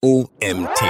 OMT.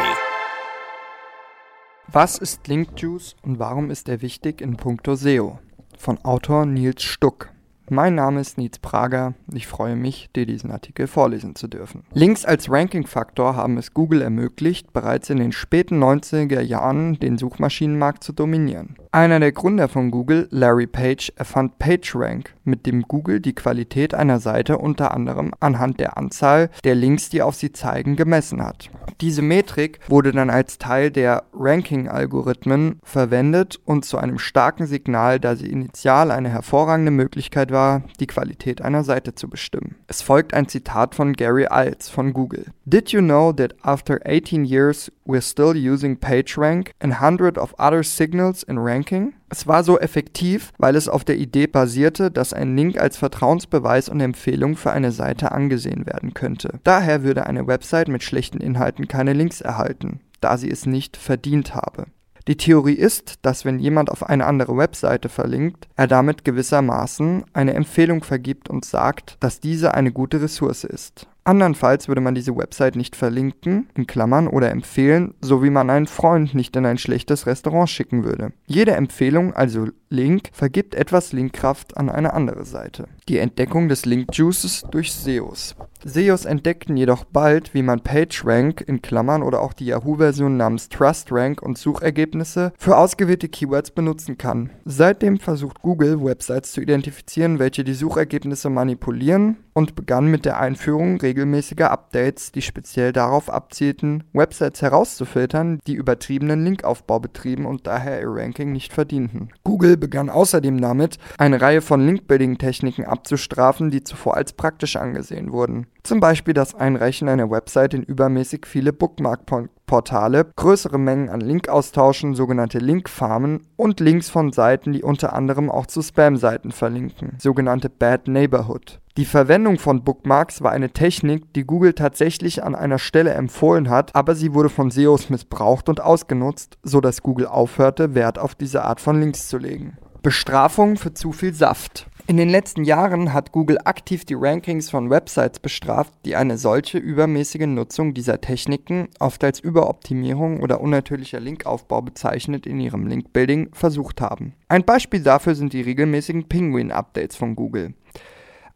Was ist Linkjuice und warum ist er wichtig in puncto SEO? Von Autor Nils Stuck. Mein Name ist Nils Prager. Ich freue mich, dir diesen Artikel vorlesen zu dürfen. Links als Ranking-Faktor haben es Google ermöglicht, bereits in den späten 90er Jahren den Suchmaschinenmarkt zu dominieren. Einer der Gründer von Google, Larry Page, erfand PageRank, mit dem Google die Qualität einer Seite unter anderem anhand der Anzahl der Links, die auf sie zeigen, gemessen hat. Diese Metrik wurde dann als Teil der Ranking-Algorithmen verwendet und zu einem starken Signal, da sie initial eine hervorragende Möglichkeit war, die Qualität einer Seite zu bestimmen. Es folgt ein Zitat von Gary Iles von Google. Did you know that after 18 years we're still using PageRank and hundred of other signals in ranking? Es war so effektiv, weil es auf der Idee basierte, dass ein Link als Vertrauensbeweis und Empfehlung für eine Seite angesehen werden könnte. Daher würde eine Website mit schlechten Inhalten keine Links erhalten, da sie es nicht verdient habe. Die Theorie ist, dass wenn jemand auf eine andere Webseite verlinkt, er damit gewissermaßen eine Empfehlung vergibt und sagt, dass diese eine gute Ressource ist. Andernfalls würde man diese Website nicht verlinken, in Klammern, oder empfehlen, so wie man einen Freund nicht in ein schlechtes Restaurant schicken würde. Jede Empfehlung, also Link, vergibt etwas Linkkraft an eine andere Seite. Die Entdeckung des Link Juices durch SEOs. SEOs entdeckten jedoch bald, wie man PageRank in Klammern oder auch die Yahoo-Version namens TrustRank und Suchergebnisse für ausgewählte Keywords benutzen kann. Seitdem versucht Google, Websites zu identifizieren, welche die Suchergebnisse manipulieren und begann mit der Einführung regelmäßiger Updates, die speziell darauf abzielten, Websites herauszufiltern, die übertriebenen Linkaufbau betrieben und daher ihr Ranking nicht verdienten. Google begann außerdem damit, eine Reihe von Link-Building-Techniken abzustrafen, die zuvor als praktisch angesehen wurden. Zum Beispiel das Einreichen einer Website in übermäßig viele Bookmark-Portale, größere Mengen an Linkaustauschen, sogenannte Linkfarmen und Links von Seiten, die unter anderem auch zu Spam-Seiten verlinken, sogenannte Bad Neighborhood. Die Verwendung von Bookmarks war eine Technik, die Google tatsächlich an einer Stelle empfohlen hat, aber sie wurde von SEOs missbraucht und ausgenutzt, sodass Google aufhörte, Wert auf diese Art von Links zu legen. Bestrafung für zu viel Saft. In den letzten Jahren hat Google aktiv die Rankings von Websites bestraft, die eine solche übermäßige Nutzung dieser Techniken, oft als Überoptimierung oder unnatürlicher Linkaufbau bezeichnet, in ihrem Linkbuilding versucht haben. Ein Beispiel dafür sind die regelmäßigen Penguin-Updates von Google.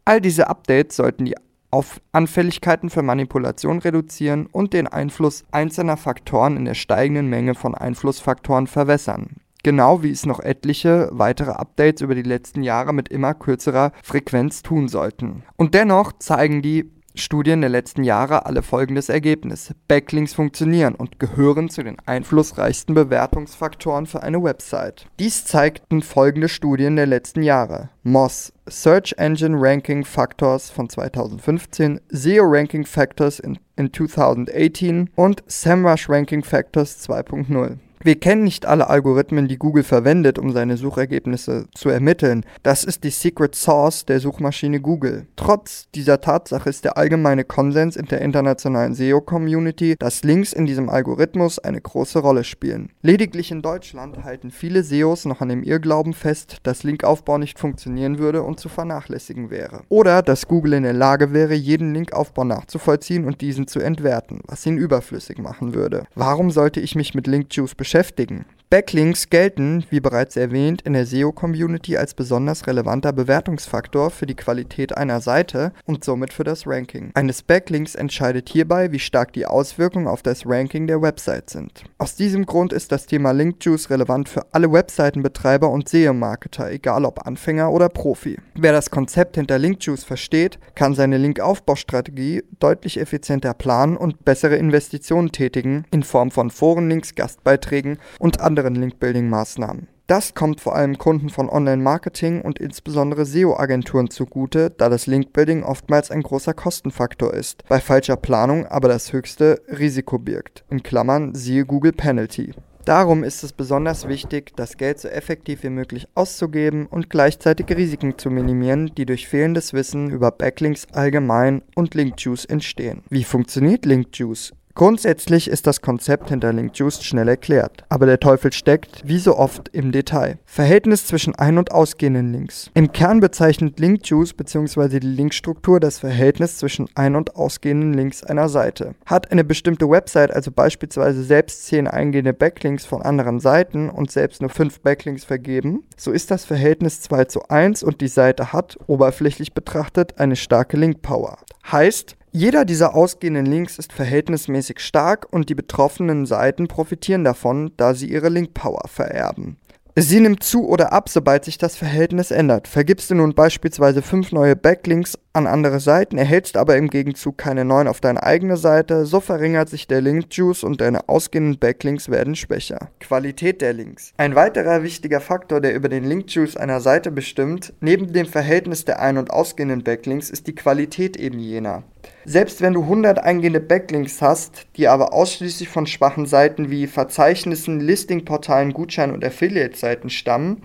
All diese Updates sollten die auf Anfälligkeiten für Manipulation reduzieren und den Einfluss einzelner Faktoren in der steigenden Menge von Einflussfaktoren verwässern genau wie es noch etliche weitere Updates über die letzten Jahre mit immer kürzerer Frequenz tun sollten. Und dennoch zeigen die Studien der letzten Jahre alle folgendes Ergebnis. Backlinks funktionieren und gehören zu den einflussreichsten Bewertungsfaktoren für eine Website. Dies zeigten folgende Studien der letzten Jahre. Moss, Search Engine Ranking Factors von 2015, SEO Ranking Factors in, in 2018 und SEMrush Ranking Factors 2.0. Wir kennen nicht alle Algorithmen, die Google verwendet, um seine Suchergebnisse zu ermitteln. Das ist die Secret Source der Suchmaschine Google. Trotz dieser Tatsache ist der allgemeine Konsens in der internationalen SEO-Community, dass Links in diesem Algorithmus eine große Rolle spielen. Lediglich in Deutschland halten viele SEOs noch an dem Irrglauben fest, dass Linkaufbau nicht funktionieren würde und zu vernachlässigen wäre. Oder dass Google in der Lage wäre, jeden Linkaufbau nachzuvollziehen und diesen zu entwerten, was ihn überflüssig machen würde. Warum sollte ich mich mit Linkjuice beschäftigen? Beschäftigen. Backlinks gelten, wie bereits erwähnt, in der SEO-Community als besonders relevanter Bewertungsfaktor für die Qualität einer Seite und somit für das Ranking. Eines Backlinks entscheidet hierbei, wie stark die Auswirkungen auf das Ranking der Website sind. Aus diesem Grund ist das Thema Linkjuice relevant für alle Webseitenbetreiber und SEO-Marketer, egal ob Anfänger oder Profi. Wer das Konzept hinter Linkjuice versteht, kann seine Linkaufbaustrategie deutlich effizienter planen und bessere Investitionen tätigen in Form von Forenlinks, Gastbeiträgen und anderen anderen Link-Building-Maßnahmen. Das kommt vor allem Kunden von Online-Marketing und insbesondere SEO-Agenturen zugute, da das Link-Building oftmals ein großer Kostenfaktor ist, bei falscher Planung aber das höchste Risiko birgt. In Klammern siehe Google Penalty. Darum ist es besonders wichtig, das Geld so effektiv wie möglich auszugeben und gleichzeitig Risiken zu minimieren, die durch fehlendes Wissen über Backlinks allgemein und Linkjuice entstehen. Wie funktioniert Linkjuice? Grundsätzlich ist das Konzept hinter Linkjuice schnell erklärt, aber der Teufel steckt, wie so oft, im Detail. Verhältnis zwischen ein- und ausgehenden Links. Im Kern bezeichnet Linkjuice bzw. die Linkstruktur das Verhältnis zwischen ein- und ausgehenden Links einer Seite. Hat eine bestimmte Website also beispielsweise selbst 10 eingehende Backlinks von anderen Seiten und selbst nur 5 Backlinks vergeben, so ist das Verhältnis 2 zu 1 und die Seite hat, oberflächlich betrachtet, eine starke Linkpower. Heißt, jeder dieser ausgehenden Links ist verhältnismäßig stark und die betroffenen Seiten profitieren davon, da sie ihre Linkpower vererben. Sie nimmt zu oder ab, sobald sich das Verhältnis ändert. Vergibst du nun beispielsweise fünf neue Backlinks an andere Seiten, erhältst aber im Gegenzug keine neuen auf deine eigene Seite, so verringert sich der Link-Juice und deine ausgehenden Backlinks werden schwächer. Qualität der Links. Ein weiterer wichtiger Faktor, der über den Link-Juice einer Seite bestimmt, neben dem Verhältnis der ein- und ausgehenden Backlinks, ist die Qualität eben jener. Selbst wenn du 100 eingehende Backlinks hast, die aber ausschließlich von schwachen Seiten wie Verzeichnissen, Listingportalen, Gutschein- und Affiliate-Seiten stammen,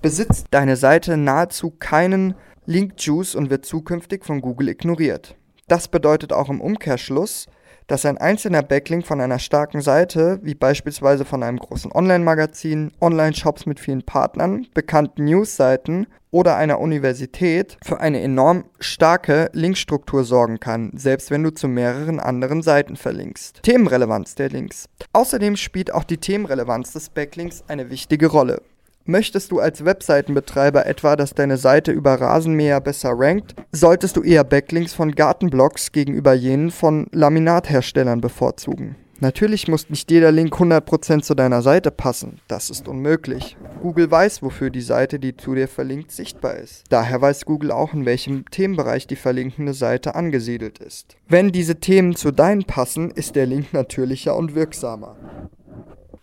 besitzt deine Seite nahezu keinen Link-Juice und wird zukünftig von Google ignoriert. Das bedeutet auch im Umkehrschluss, dass ein einzelner Backlink von einer starken Seite, wie beispielsweise von einem großen Online-Magazin, Online-Shops mit vielen Partnern, bekannten News-Seiten oder einer Universität für eine enorm starke Linkstruktur sorgen kann, selbst wenn du zu mehreren anderen Seiten verlinkst. Themenrelevanz der Links. Außerdem spielt auch die Themenrelevanz des Backlinks eine wichtige Rolle. Möchtest du als Webseitenbetreiber etwa, dass deine Seite über Rasenmäher besser rankt, solltest du eher Backlinks von Gartenblocks gegenüber jenen von Laminatherstellern bevorzugen. Natürlich muss nicht jeder Link 100% zu deiner Seite passen. Das ist unmöglich. Google weiß, wofür die Seite, die zu dir verlinkt, sichtbar ist. Daher weiß Google auch, in welchem Themenbereich die verlinkende Seite angesiedelt ist. Wenn diese Themen zu deinen passen, ist der Link natürlicher und wirksamer.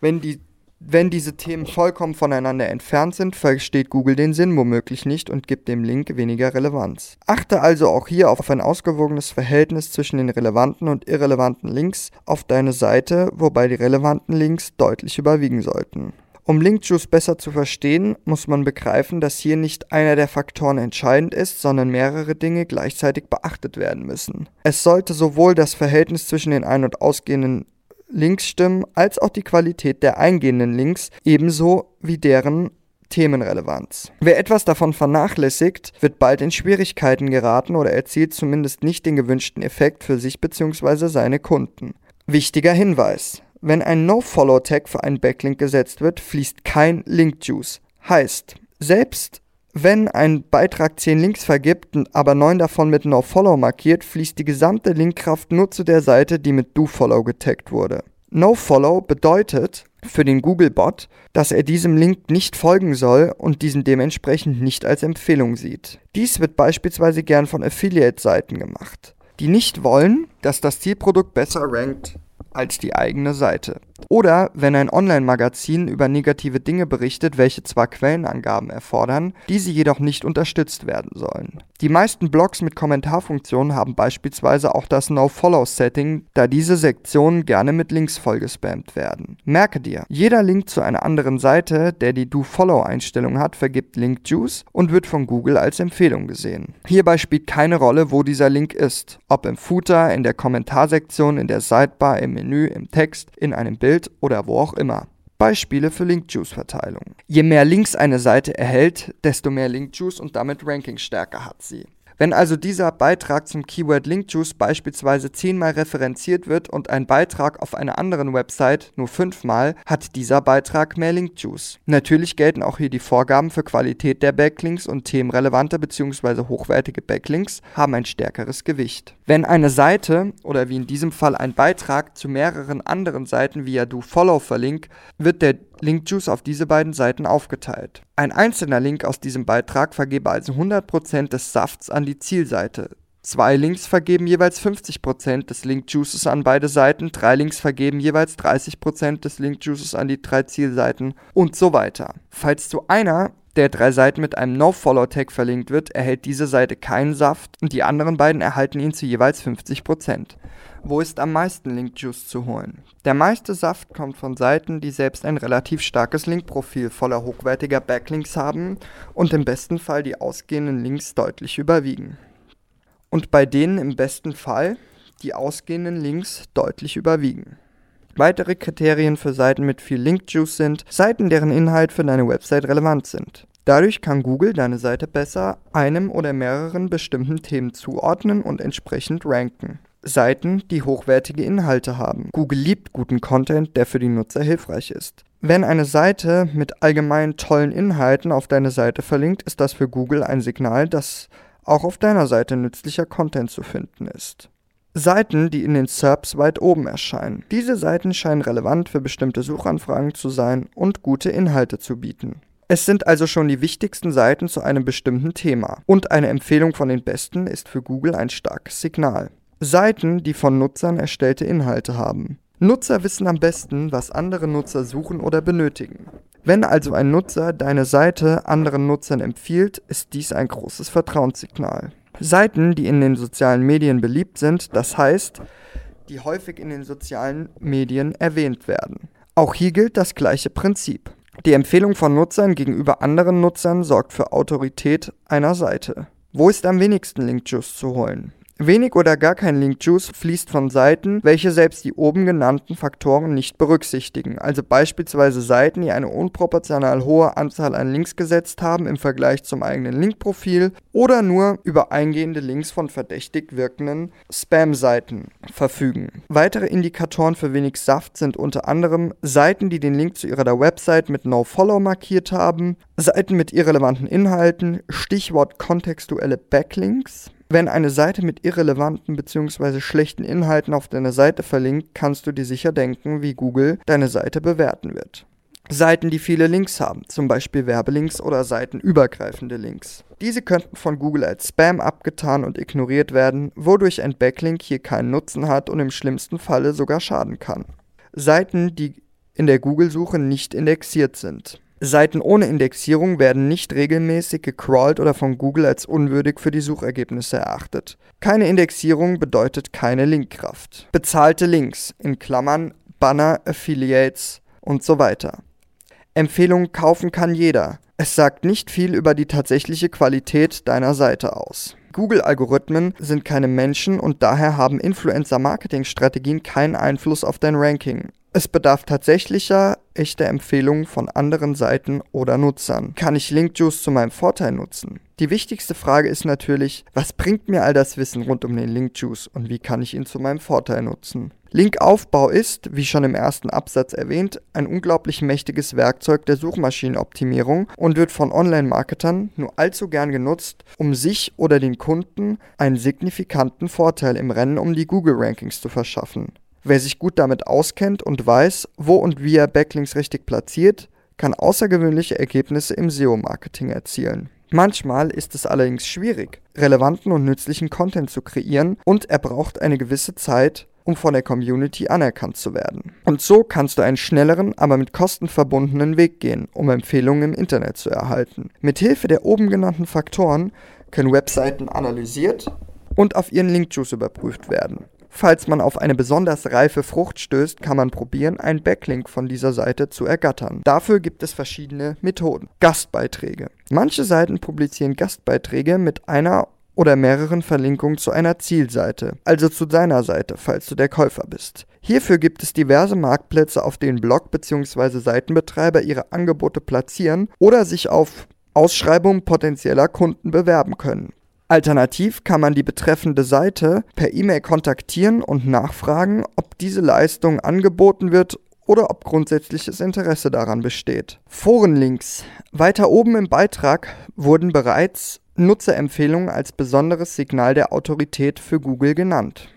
Wenn die wenn diese Themen vollkommen voneinander entfernt sind, versteht Google den Sinn womöglich nicht und gibt dem Link weniger Relevanz. Achte also auch hier auf ein ausgewogenes Verhältnis zwischen den relevanten und irrelevanten Links auf deine Seite, wobei die relevanten Links deutlich überwiegen sollten. Um Linkjuice besser zu verstehen, muss man begreifen, dass hier nicht einer der Faktoren entscheidend ist, sondern mehrere Dinge gleichzeitig beachtet werden müssen. Es sollte sowohl das Verhältnis zwischen den ein- und ausgehenden Links stimmen, als auch die Qualität der eingehenden Links, ebenso wie deren Themenrelevanz. Wer etwas davon vernachlässigt, wird bald in Schwierigkeiten geraten oder erzielt zumindest nicht den gewünschten Effekt für sich bzw. seine Kunden. Wichtiger Hinweis. Wenn ein No-Follow-Tag für einen Backlink gesetzt wird, fließt kein Link-Juice. Heißt, selbst wenn ein Beitrag 10 Links vergibt, aber 9 davon mit NoFollow markiert, fließt die gesamte Linkkraft nur zu der Seite, die mit DoFollow getaggt wurde. NoFollow bedeutet für den Google-Bot, dass er diesem Link nicht folgen soll und diesen dementsprechend nicht als Empfehlung sieht. Dies wird beispielsweise gern von Affiliate-Seiten gemacht, die nicht wollen, dass das Zielprodukt besser rankt als die eigene Seite. Oder wenn ein Online-Magazin über negative Dinge berichtet, welche zwar Quellenangaben erfordern, diese jedoch nicht unterstützt werden sollen. Die meisten Blogs mit Kommentarfunktionen haben beispielsweise auch das No-Follow-Setting, da diese Sektionen gerne mit Links vollgespammt werden. Merke dir, jeder Link zu einer anderen Seite, der die Do-Follow-Einstellung hat, vergibt Link-Juice und wird von Google als Empfehlung gesehen. Hierbei spielt keine Rolle, wo dieser Link ist, ob im Footer, in der Kommentarsektion, in der Sidebar, im Menü, im Text, in einem Bild oder wo auch immer. Beispiele für Link-Juice-Verteilung. Je mehr Links eine Seite erhält, desto mehr Link-Juice und damit Rankingstärke hat sie. Wenn also dieser Beitrag zum Keyword Link Juice beispielsweise zehnmal referenziert wird und ein Beitrag auf einer anderen Website nur fünfmal, hat dieser Beitrag mehr Link Juice. Natürlich gelten auch hier die Vorgaben für Qualität der Backlinks und themenrelevante bzw. hochwertige Backlinks haben ein stärkeres Gewicht. Wenn eine Seite oder wie in diesem Fall ein Beitrag zu mehreren anderen Seiten via DoFollow verlinkt, wird der Linkjuice auf diese beiden Seiten aufgeteilt. Ein einzelner Link aus diesem Beitrag vergebe also 100% des Safts an die Zielseite. Zwei Links vergeben jeweils 50% des Linkjuices an beide Seiten, drei Links vergeben jeweils 30% des Linkjuices an die drei Zielseiten und so weiter. Falls zu einer der drei Seiten mit einem No-Follow-Tag verlinkt wird, erhält diese Seite keinen Saft und die anderen beiden erhalten ihn zu jeweils 50%. Wo ist am meisten Link-Juice zu holen? Der meiste Saft kommt von Seiten, die selbst ein relativ starkes Linkprofil voller hochwertiger Backlinks haben und im besten Fall die ausgehenden Links deutlich überwiegen. Und bei denen im besten Fall, die ausgehenden Links deutlich überwiegen. Weitere Kriterien für Seiten mit viel Link-Juice sind Seiten, deren Inhalt für deine Website relevant sind. Dadurch kann Google deine Seite besser einem oder mehreren bestimmten Themen zuordnen und entsprechend ranken. Seiten, die hochwertige Inhalte haben. Google liebt guten Content, der für die Nutzer hilfreich ist. Wenn eine Seite mit allgemein tollen Inhalten auf deine Seite verlinkt, ist das für Google ein Signal, dass auch auf deiner Seite nützlicher Content zu finden ist. Seiten, die in den SERPs weit oben erscheinen. Diese Seiten scheinen relevant für bestimmte Suchanfragen zu sein und gute Inhalte zu bieten. Es sind also schon die wichtigsten Seiten zu einem bestimmten Thema und eine Empfehlung von den besten ist für Google ein starkes Signal. Seiten, die von Nutzern erstellte Inhalte haben. Nutzer wissen am besten, was andere Nutzer suchen oder benötigen. Wenn also ein Nutzer deine Seite anderen Nutzern empfiehlt, ist dies ein großes Vertrauenssignal. Seiten, die in den sozialen Medien beliebt sind, das heißt, die häufig in den sozialen Medien erwähnt werden. Auch hier gilt das gleiche Prinzip. Die Empfehlung von Nutzern gegenüber anderen Nutzern sorgt für Autorität einer Seite. Wo ist am wenigsten Link-Juice zu holen? Wenig oder gar kein Link-Juice fließt von Seiten, welche selbst die oben genannten Faktoren nicht berücksichtigen, also beispielsweise Seiten, die eine unproportional hohe Anzahl an Links gesetzt haben im Vergleich zum eigenen Linkprofil oder nur über eingehende Links von verdächtig wirkenden Spam-Seiten verfügen. Weitere Indikatoren für wenig Saft sind unter anderem Seiten, die den Link zu ihrer Website mit NoFollow markiert haben, Seiten mit irrelevanten Inhalten, Stichwort kontextuelle Backlinks, wenn eine Seite mit irrelevanten bzw. schlechten Inhalten auf deine Seite verlinkt, kannst du dir sicher denken, wie Google deine Seite bewerten wird. Seiten, die viele Links haben, zum Beispiel Werbelinks oder seitenübergreifende Links. Diese könnten von Google als Spam abgetan und ignoriert werden, wodurch ein Backlink hier keinen Nutzen hat und im schlimmsten Falle sogar schaden kann. Seiten, die in der Google-Suche nicht indexiert sind. Seiten ohne Indexierung werden nicht regelmäßig gecrawlt oder von Google als unwürdig für die Suchergebnisse erachtet. Keine Indexierung bedeutet keine Linkkraft. Bezahlte Links in Klammern Banner, Affiliates und so weiter. Empfehlungen kaufen kann jeder. Es sagt nicht viel über die tatsächliche Qualität deiner Seite aus. Google-Algorithmen sind keine Menschen und daher haben Influencer-Marketing-Strategien keinen Einfluss auf dein Ranking. Es bedarf tatsächlicher, echter Empfehlungen von anderen Seiten oder Nutzern. Kann ich Linkjuice zu meinem Vorteil nutzen? Die wichtigste Frage ist natürlich, was bringt mir all das Wissen rund um den Linkjuice und wie kann ich ihn zu meinem Vorteil nutzen? Linkaufbau ist, wie schon im ersten Absatz erwähnt, ein unglaublich mächtiges Werkzeug der Suchmaschinenoptimierung und wird von Online-Marketern nur allzu gern genutzt, um sich oder den Kunden einen signifikanten Vorteil im Rennen um die Google-Rankings zu verschaffen. Wer sich gut damit auskennt und weiß, wo und wie er Backlinks richtig platziert, kann außergewöhnliche Ergebnisse im SEO-Marketing erzielen. Manchmal ist es allerdings schwierig, relevanten und nützlichen Content zu kreieren und er braucht eine gewisse Zeit, um von der Community anerkannt zu werden. Und so kannst du einen schnelleren, aber mit Kosten verbundenen Weg gehen, um Empfehlungen im Internet zu erhalten. Mithilfe der oben genannten Faktoren können Webseiten analysiert und auf ihren Link-Juice überprüft werden. Falls man auf eine besonders reife Frucht stößt, kann man probieren, einen Backlink von dieser Seite zu ergattern. Dafür gibt es verschiedene Methoden. Gastbeiträge. Manche Seiten publizieren Gastbeiträge mit einer oder mehreren Verlinkungen zu einer Zielseite, also zu deiner Seite, falls du der Käufer bist. Hierfür gibt es diverse Marktplätze, auf denen Blog- bzw. Seitenbetreiber ihre Angebote platzieren oder sich auf Ausschreibungen potenzieller Kunden bewerben können. Alternativ kann man die betreffende Seite per E-Mail kontaktieren und nachfragen, ob diese Leistung angeboten wird oder ob grundsätzliches Interesse daran besteht. Forenlinks. Weiter oben im Beitrag wurden bereits Nutzerempfehlungen als besonderes Signal der Autorität für Google genannt.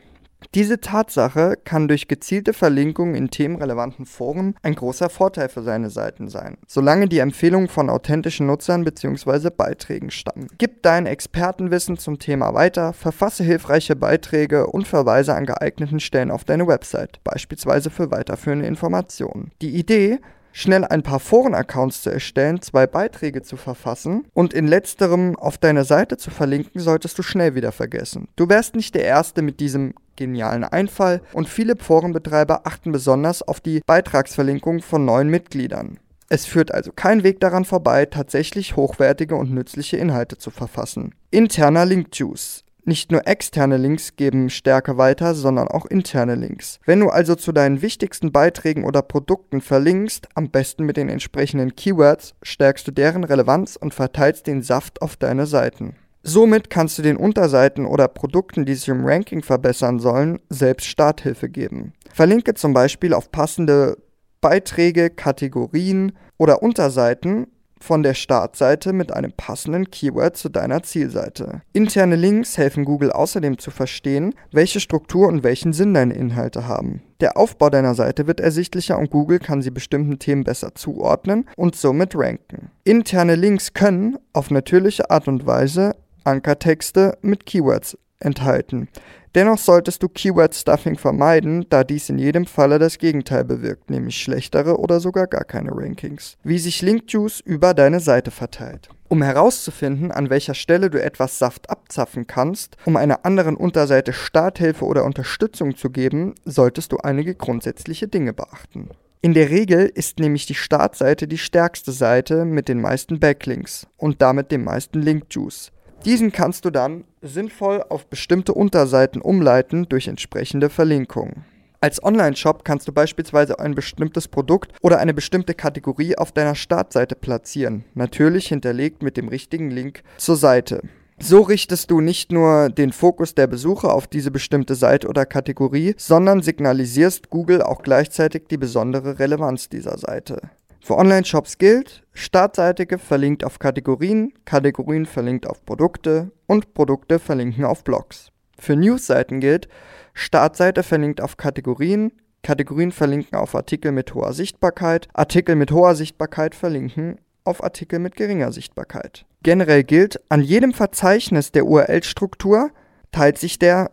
Diese Tatsache kann durch gezielte Verlinkungen in themenrelevanten Foren ein großer Vorteil für seine Seiten sein, solange die Empfehlungen von authentischen Nutzern bzw. Beiträgen stammen. Gib dein Expertenwissen zum Thema weiter, verfasse hilfreiche Beiträge und verweise an geeigneten Stellen auf deine Website, beispielsweise für weiterführende Informationen. Die Idee, schnell ein paar Forenaccounts zu erstellen, zwei Beiträge zu verfassen und in letzterem auf deine Seite zu verlinken, solltest du schnell wieder vergessen. Du wärst nicht der Erste mit diesem genialen Einfall und viele Forenbetreiber achten besonders auf die Beitragsverlinkung von neuen Mitgliedern. Es führt also kein Weg daran vorbei, tatsächlich hochwertige und nützliche Inhalte zu verfassen. Interner Link Juice Nicht nur externe Links geben Stärke weiter, sondern auch interne Links. Wenn du also zu deinen wichtigsten Beiträgen oder Produkten verlinkst, am besten mit den entsprechenden Keywords, stärkst du deren Relevanz und verteilst den Saft auf deine Seiten. Somit kannst du den Unterseiten oder Produkten, die sich im Ranking verbessern sollen, selbst Starthilfe geben. Verlinke zum Beispiel auf passende Beiträge, Kategorien oder Unterseiten von der Startseite mit einem passenden Keyword zu deiner Zielseite. Interne Links helfen Google außerdem zu verstehen, welche Struktur und welchen Sinn deine Inhalte haben. Der Aufbau deiner Seite wird ersichtlicher und Google kann sie bestimmten Themen besser zuordnen und somit ranken. Interne Links können auf natürliche Art und Weise Ankertexte mit Keywords enthalten. Dennoch solltest du Keyword-Stuffing vermeiden, da dies in jedem Falle das Gegenteil bewirkt, nämlich schlechtere oder sogar gar keine Rankings. Wie sich Linkjuice über deine Seite verteilt. Um herauszufinden, an welcher Stelle du etwas Saft abzapfen kannst, um einer anderen Unterseite Starthilfe oder Unterstützung zu geben, solltest du einige grundsätzliche Dinge beachten. In der Regel ist nämlich die Startseite die stärkste Seite mit den meisten Backlinks und damit dem meisten Linkjuice. Diesen kannst du dann sinnvoll auf bestimmte Unterseiten umleiten durch entsprechende Verlinkungen. Als Online-Shop kannst du beispielsweise ein bestimmtes Produkt oder eine bestimmte Kategorie auf deiner Startseite platzieren, natürlich hinterlegt mit dem richtigen Link zur Seite. So richtest du nicht nur den Fokus der Besucher auf diese bestimmte Seite oder Kategorie, sondern signalisierst Google auch gleichzeitig die besondere Relevanz dieser Seite. Für Online-Shops gilt, Startseite verlinkt auf Kategorien, Kategorien verlinkt auf Produkte und Produkte verlinken auf Blogs. Für News-Seiten gilt, Startseite verlinkt auf Kategorien, Kategorien verlinken auf Artikel mit hoher Sichtbarkeit, Artikel mit hoher Sichtbarkeit verlinken auf Artikel mit geringer Sichtbarkeit. Generell gilt, an jedem Verzeichnis der URL-Struktur teilt sich der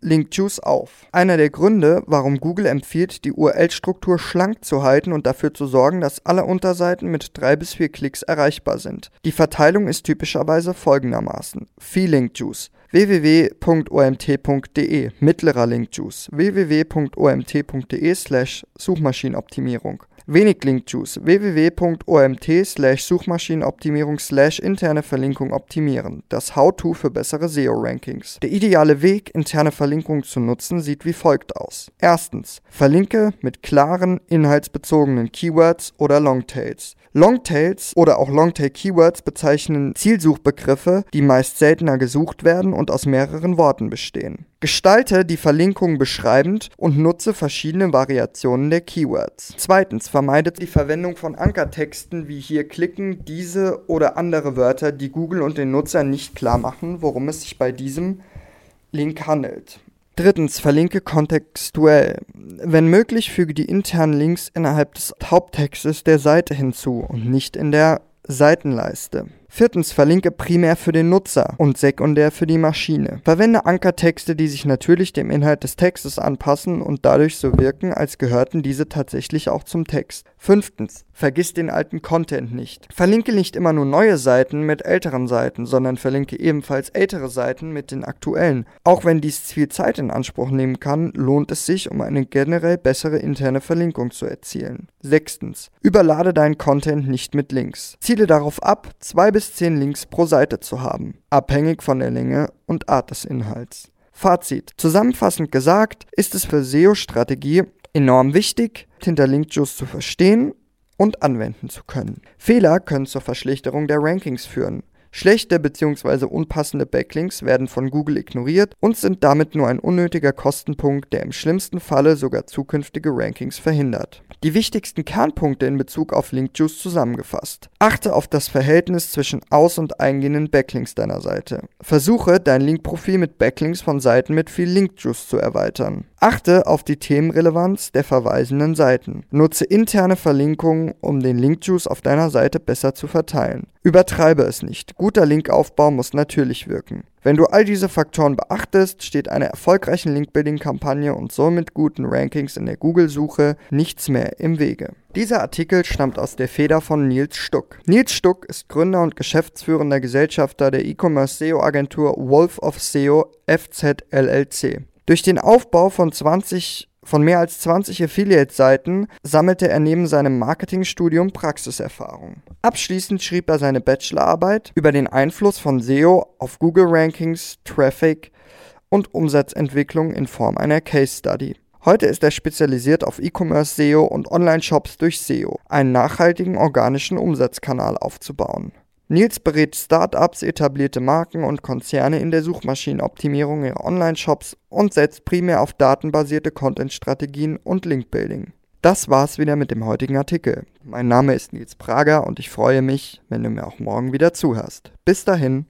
Linkjuice auf. Einer der Gründe, warum Google empfiehlt, die URL-Struktur schlank zu halten und dafür zu sorgen, dass alle Unterseiten mit drei bis vier Klicks erreichbar sind. Die Verteilung ist typischerweise folgendermaßen: Viel Linkjuice www.omt.de mittlerer Linkjuice www.omt.de slash Suchmaschinenoptimierung Wenig Linkjuice. www.omt slash Suchmaschinenoptimierung slash interne Verlinkung optimieren. Das How-To für bessere SEO-Rankings. Der ideale Weg, interne Verlinkungen zu nutzen, sieht wie folgt aus. Erstens. Verlinke mit klaren, inhaltsbezogenen Keywords oder Longtails. Longtails oder auch Longtail-Keywords bezeichnen Zielsuchbegriffe, die meist seltener gesucht werden und aus mehreren Worten bestehen. Gestalte die Verlinkung beschreibend und nutze verschiedene Variationen der Keywords. Zweitens, vermeide die Verwendung von Ankertexten wie hier klicken, diese oder andere Wörter, die Google und den Nutzer nicht klar machen, worum es sich bei diesem Link handelt. Drittens, verlinke kontextuell. Wenn möglich, füge die internen Links innerhalb des Haupttextes der Seite hinzu und nicht in der Seitenleiste. Viertens, verlinke primär für den Nutzer und sekundär für die Maschine. Verwende Ankertexte, die sich natürlich dem Inhalt des Textes anpassen und dadurch so wirken, als gehörten diese tatsächlich auch zum Text. Fünftens, vergiss den alten Content nicht. Verlinke nicht immer nur neue Seiten mit älteren Seiten, sondern verlinke ebenfalls ältere Seiten mit den aktuellen. Auch wenn dies viel Zeit in Anspruch nehmen kann, lohnt es sich, um eine generell bessere interne Verlinkung zu erzielen. Sechstens, überlade deinen Content nicht mit Links. Ziele darauf ab, zwei bis bis 10 Links pro Seite zu haben, abhängig von der Länge und Art des Inhalts. Fazit. Zusammenfassend gesagt ist es für SEO-Strategie enorm wichtig, hinter Linkjuice zu verstehen und anwenden zu können. Fehler können zur Verschlechterung der Rankings führen. Schlechte bzw. unpassende Backlinks werden von Google ignoriert und sind damit nur ein unnötiger Kostenpunkt, der im schlimmsten Falle sogar zukünftige Rankings verhindert. Die wichtigsten Kernpunkte in Bezug auf Linkjuice zusammengefasst. Achte auf das Verhältnis zwischen aus- und eingehenden Backlinks deiner Seite. Versuche, dein Linkprofil mit Backlinks von Seiten mit viel Linkjuice zu erweitern. Achte auf die Themenrelevanz der verweisenden Seiten. Nutze interne Verlinkungen, um den Linkjuice auf deiner Seite besser zu verteilen. Übertreibe es nicht. Guter Linkaufbau muss natürlich wirken. Wenn du all diese Faktoren beachtest, steht einer erfolgreichen Linkbuilding-Kampagne und somit guten Rankings in der Google-Suche nichts mehr im Wege. Dieser Artikel stammt aus der Feder von Nils Stuck. Nils Stuck ist Gründer und geschäftsführender Gesellschafter der E-Commerce SEO-Agentur Wolf of SEO FZLLC. Durch den Aufbau von 20 von mehr als 20 Affiliate-Seiten sammelte er neben seinem Marketingstudium Praxiserfahrung. Abschließend schrieb er seine Bachelorarbeit über den Einfluss von SEO auf Google-Rankings, Traffic und Umsatzentwicklung in Form einer Case Study. Heute ist er spezialisiert auf E-Commerce SEO und Online-Shops durch SEO, einen nachhaltigen organischen Umsatzkanal aufzubauen. Nils berät Startups, etablierte Marken und Konzerne in der Suchmaschinenoptimierung ihrer Online-Shops und setzt primär auf datenbasierte Content-Strategien und Link-Building. Das war's wieder mit dem heutigen Artikel. Mein Name ist Nils Prager und ich freue mich, wenn du mir auch morgen wieder zuhörst. Bis dahin.